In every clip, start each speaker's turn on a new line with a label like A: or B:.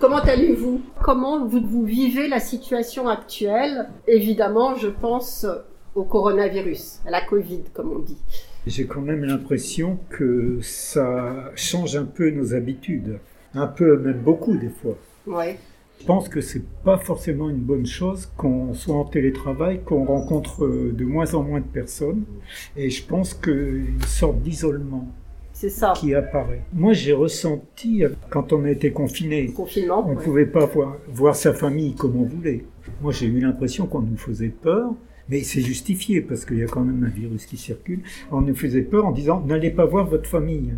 A: Comment allez-vous? Comment vous, vous vivez la situation actuelle? Évidemment, je pense au coronavirus, à la Covid, comme on dit.
B: J'ai quand même l'impression que ça change un peu nos habitudes. Un peu, même beaucoup des fois.
A: Ouais.
B: Je pense que c'est pas forcément une bonne chose qu'on soit en télétravail, qu'on rencontre de moins en moins de personnes. Et je pense qu'une sorte d'isolement
A: ça.
B: qui apparaît. Moi, j'ai ressenti, quand on a été confiné, on ne
A: ouais.
B: pouvait pas voir, voir sa famille comme on voulait. Moi, j'ai eu l'impression qu'on nous faisait peur, mais c'est justifié parce qu'il y a quand même un virus qui circule. On nous faisait peur en disant n'allez pas voir votre famille,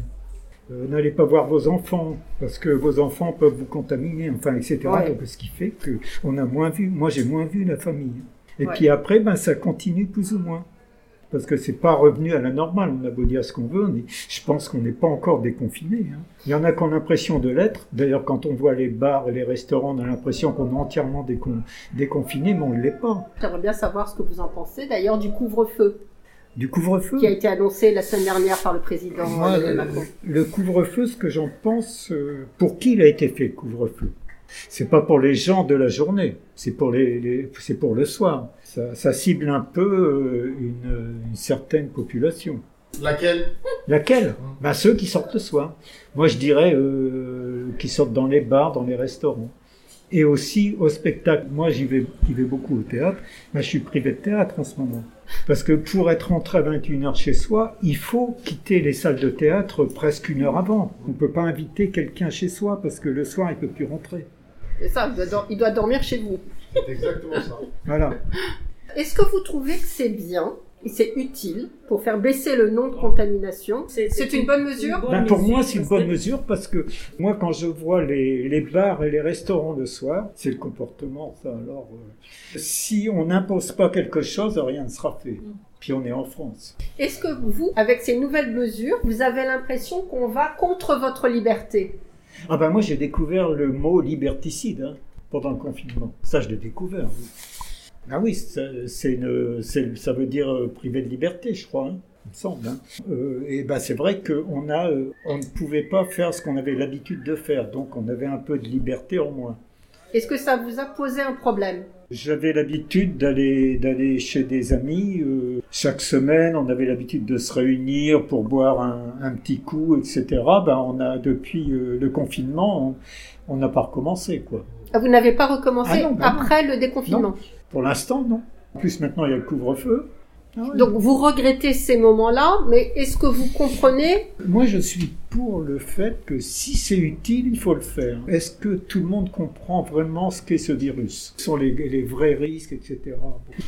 B: Euh, n'allez pas voir vos enfants parce que vos enfants peuvent vous contaminer, enfin, etc.
A: Ouais.
B: Donc, ce qui fait que on a moins vu. Moi, j'ai moins vu la famille. Et
A: Ouais.
B: puis après, ben, ça continue plus ou moins. Parce que c'est pas revenu à la normale. On a beau dire ce qu'on veut, on est- je pense qu'on n'est pas encore déconfiné. hein. Il y en a qui ont l'impression de l'être. D'ailleurs, quand on voit les bars et les restaurants, on a l'impression qu'on est entièrement décon- déconfiné, mais on ne l'est pas.
A: J'aimerais bien savoir ce que vous en pensez, d'ailleurs, du couvre-feu
B: Du couvre-feu
A: qui a été annoncé la semaine dernière par le président
B: Moi,
A: Macron.
B: le couvre-feu, ce que j'en pense, euh, pour qui il a été fait le couvre-feu? C'est pas pour les gens de la journée, c'est pour les, les- c'est pour le soir. Ça, ça cible un peu euh, une, une certaine population.
C: Laquelle?
B: Laquelle? Ben, Ceux qui sortent le soir. Moi, je dirais euh, qui sortent dans les bars, dans les restaurants. Et aussi au spectacle. Moi, j'y vais, j'y vais beaucoup au théâtre. Ben, je suis privé de théâtre en ce moment. Parce que pour être rentré à 21h chez soi, il faut quitter les salles de théâtre presque une heure avant. On ne peut pas inviter quelqu'un chez soi parce que le soir, il peut plus rentrer.
A: C'est ça, il doit, dor- il doit dormir chez vous.
C: C'est exactement ça.
B: Voilà.
A: Est-ce que vous trouvez que c'est bien et c'est utile pour faire baisser le nombre de contamination? C'est une bonne mesure?
B: Ben, pour moi, c'est une bonne mesure parce que moi, quand je vois les, les bars et les restaurants le soir, c'est le comportement, ça. Alors, euh, si on n'impose pas quelque chose, rien ne sera fait. Puis on est en France.
A: Est-ce que vous, avec ces nouvelles mesures, vous avez l'impression qu'on va contre votre liberté?
B: Ah ben moi, j'ai découvert le mot liberticide hein, pendant le confinement. Ça, je l'ai découvert. oui. Ah oui, c'est une, ça veut dire euh, privé de liberté, je crois. hein, il me semble. hein. Euh, et ben c'est vrai qu'on a, euh, on ne pouvait pas faire ce qu'on avait l'habitude de faire, donc on avait un peu de liberté en moins.
A: Est-ce que ça vous a posé un problème?
B: J'avais l'habitude d'aller d'aller chez des amis euh, chaque semaine. On avait l'habitude de se réunir pour boire un, un petit coup, etc. Ben on a depuis euh, le confinement, on n'a pas recommencé quoi.
A: Ah, Vous n'avez pas recommencé
B: Ah non, non.
A: après le déconfinement
B: Pour l'instant, non. En plus maintenant il y a le couvre-feu. Ah.
A: Donc vous regrettez ces moments-là, mais est-ce que vous comprenez?
B: Moi, je suis pour le fait que si c'est utile, il faut le faire. Est-ce que tout le monde comprend vraiment ce qu'est ce virus? Ce sont les, les vrais risques, etc.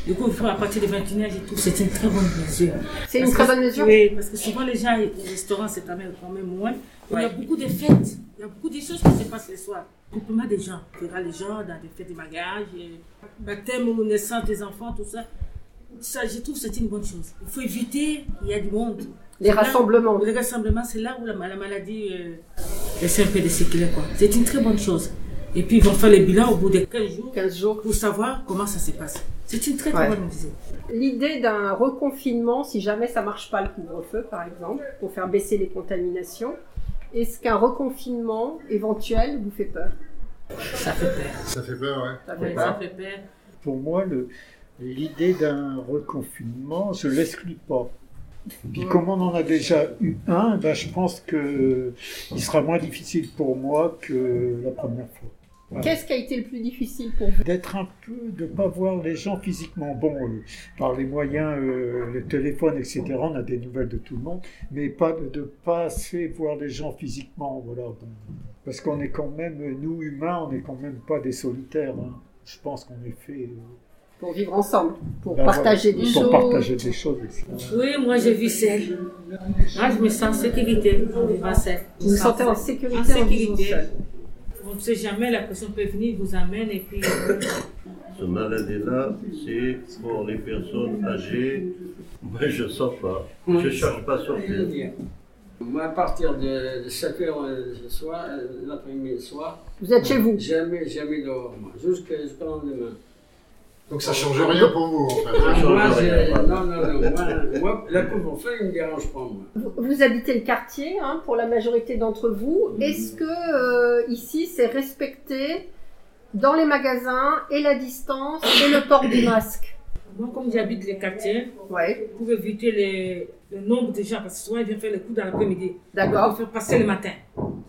D: Du coup, faut à partir de 21h et tout, c'est une très bonne mesure.
A: C'est une
D: Parce
A: très bonne mesure?
D: Oui, parce que souvent les gens, les restaurants, c'est quand même, quand même moins. Il y a beaucoup de fêtes, il y a beaucoup de choses qui se passent le soir. Groupement des gens, il y aura les gens dans des fêtes de mariage, et baptême ou naissance des enfants, tout ça. Ça, je trouve que c'est une bonne chose. Il faut éviter, il y a du monde.
A: Les
D: là-
A: rassemblements.
D: Les rassemblements, c'est là où la, la maladie euh, essaie un peu de circuler. quoi. C'est une très bonne chose. Et puis ils vont faire le bilan au bout de 15 jours
A: 15 jours.
D: pour savoir comment ça se passe. C'est une très très
A: Ouais.
D: bonne mesure.
A: L'idée d'un reconfinement, si jamais ça marche pas le couvre-feu, par exemple, pour faire baisser les contaminations, est-ce qu'un reconfinement éventuel vous fait peur?
D: Ça fait peur.
C: Ça fait peur, ouais.
A: Ça
D: Ouais,
A: fait
D: ça
A: peur.
D: fait peur.
B: Pour moi, le- l'idée d'un reconfinement, je ne l'exclus pas. Puis comme on en a déjà eu un, ben, je pense que il sera moins difficile pour moi que la première fois. Voilà.
A: Qu'est-ce qui a été le plus difficile pour vous?
B: D'être un peu, de ne pas voir les gens physiquement. Bon, euh, par les moyens, euh, le téléphone, etc., on a des nouvelles de tout le monde, mais pas de ne pas assez voir les gens physiquement. Voilà. Bon. Parce qu'on est quand même, nous humains, on n'est quand même pas des solitaires. hein. Je pense qu'on est fait euh,
A: Pour vivre ensemble, pour
B: ben
A: partager
B: voilà,
A: des
B: pour
A: choses.
B: partager des choses. etc.
D: Oui, moi je vis seule. Moi je me sens en sécurité en vivant seule.
A: Vous vous sentez en sécurité en
D: sécurité.
A: seul.
D: On ne sait jamais, la personne peut venir, vous amène et puis. euh,
E: Ce maladie-là, c'est pour les personnes âgées. Moi, je ne sors pas. Je ne cherche pas à sortir.
F: Moi, à partir de 7 heures euh, ce soir, euh, l'après-midi le soir,
A: Vous êtes chez vous.
F: jamais, jamais dehors, moi, jusqu'à jusqu'au lendemain.
C: Donc ça change rien pour vous, en fait.
F: Ah,
E: change
F: moi,
E: rien,
F: j'ai-
E: voilà.
F: non, non, non. Moi, moi, la couvre-feu, il ne me dérange pas, moi.
A: Vous, vous habitez le quartier, hein, pour la majorité d'entre vous. Est-ce que euh, ici c'est respecté dans les magasins et la distance et le port du masque?
D: Moi, comme j'habite les quartiers,
A: Ouais,
D: pour éviter les- le nombre de gens, parce que souvent ils viennent faire les cours dans l'après-midi.
A: d'accord.
D: Pour faire passer le matin.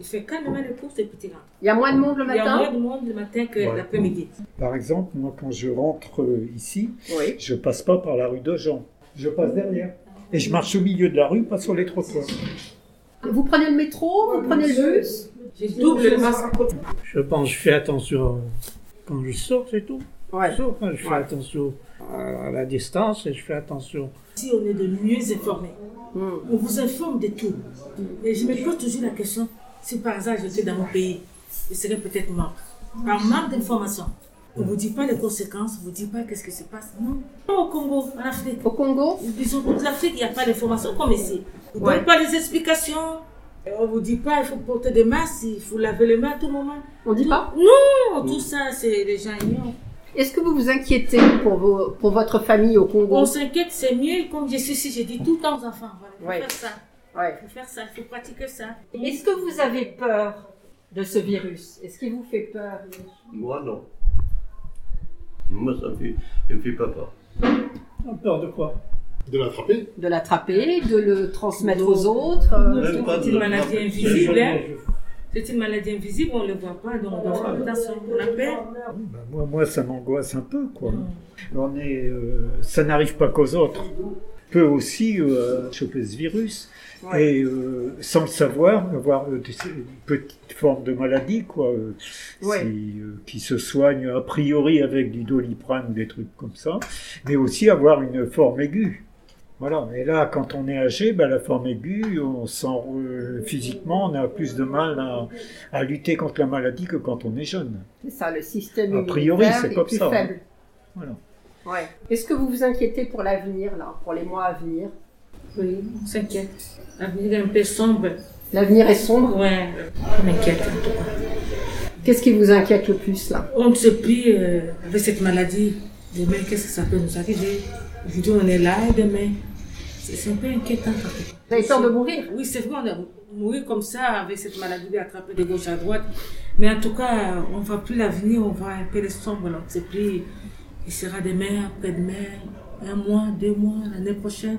D: Je fais calmement les cours, c'est petit là.
A: Il y a moins de monde le
D: Il y a moins
A: matin
D: de monde le matin que
B: Ouais.
D: l'après-midi.
B: Par exemple, moi, quand je rentre euh, ici,
A: Oui.
B: je passe pas par la rue de Jean. Je passe derrière. Et je marche au milieu de la rue, pas sur les trottoirs.
A: Vous prenez le métro, vous prenez le bus
D: J'ai double le masque.
G: Je pense, je fais attention quand je sors, c'est tout.
A: Ouais.
G: Sauf quand je fais
A: Ouais.
G: attention à la distance et je fais attention.
D: Si on est de mieux informés,
A: Hmm.
D: on vous informe de tout. Et je me pose toujours la question, si par hasard j'étais dans mon pays, je serais peut-être mort. Par manque d'information. On ne vous dit pas les conséquences, on ne vous dit pas qu'est-ce qui se passe. Non. Au Congo, en Afrique.
A: Au Congo
D: Disons, toute l'Afrique, il n'y a pas d'information comme ici. On ne
A: Ouais.
D: donne pas les explications. On ne vous dit pas, il faut porter des masques, il faut laver les mains à tout moment.
A: On dit pas
D: Non, tout ça, c'est les gens ignorent.
A: Est-ce que vous vous inquiétez pour, vos, pour votre famille au Congo
D: On s'inquiète, c'est mieux. Comme je suis ici, j'ai dit tout le temps aux enfants, voilà,
A: Ouais.
D: faire ça.
A: Ouais.
D: Il faut faire ça, il faut pratiquer ça.
A: Est-ce que vous avez peur de ce virus? Est-ce qu'il vous fait peur?
E: Moi, non. Moi, ça me fait, ça me fait pas peur.
G: Peur de quoi?
C: De l'attraper
A: De l'attraper, de le transmettre aux autres euh,
D: C'est une
E: la
D: maladie invisible. hein. C'est une maladie invisible, on ne le voit pas, donc on. On a peur.
B: Ben, moi, moi, ça m'angoisse un peu, quoi. On est, euh, ça n'arrive pas qu'aux autres. Peut aussi euh, choper ce virus
A: Ouais.
B: et euh, sans le savoir avoir euh, une petite forme de maladie quoi euh,
A: Ouais.
B: qui se soigne a priori avec du doliprane ou des trucs comme ça mais aussi avoir une forme aiguë voilà et là quand on est âgé ben, la forme aiguë on sent physiquement on a plus de mal à, à lutter contre la maladie que quand on est jeune
A: C'est ça, le système
B: A priori, c'est
A: est
B: comme
A: plus
B: ça, hein.
A: faible.
B: voilà
A: Ouais. Est-ce que vous vous inquiétez pour l'avenir, là, pour les mois à venir?
D: Oui, on s'inquiète. L'avenir est un peu sombre.
A: L'avenir est sombre?
D: Ouais, on m'inquiète en tout cas.
A: Qu'est-ce qui vous inquiète le plus, là?
D: On ne sait plus, euh, avec cette maladie, demain, qu'est-ce que ça peut nous arriver? Aujourd'hui, on est là et demain. C'est un peu inquiétant.
A: Vous avez peur de mourir?
D: Oui, c'est vrai, on a mouru comme ça avec cette maladie attrapée de gauche à droite. Mais en tout cas, on ne voit plus l'avenir, on voit un peu les sombres. là. On ne sait plus. Il sera demain, après-demain, un mois, deux mois, l'année prochaine.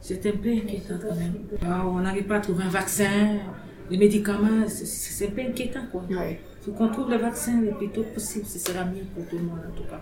D: C'est un peu inquiétant quand même. Alors, on n'arrive pas à trouver un vaccin, les médicaments, c'est- un peu inquiétant quoi.
A: Ouais.
D: Il faut qu'on trouve le vaccin le plus tôt possible, ce sera mieux pour tout le monde en tout cas.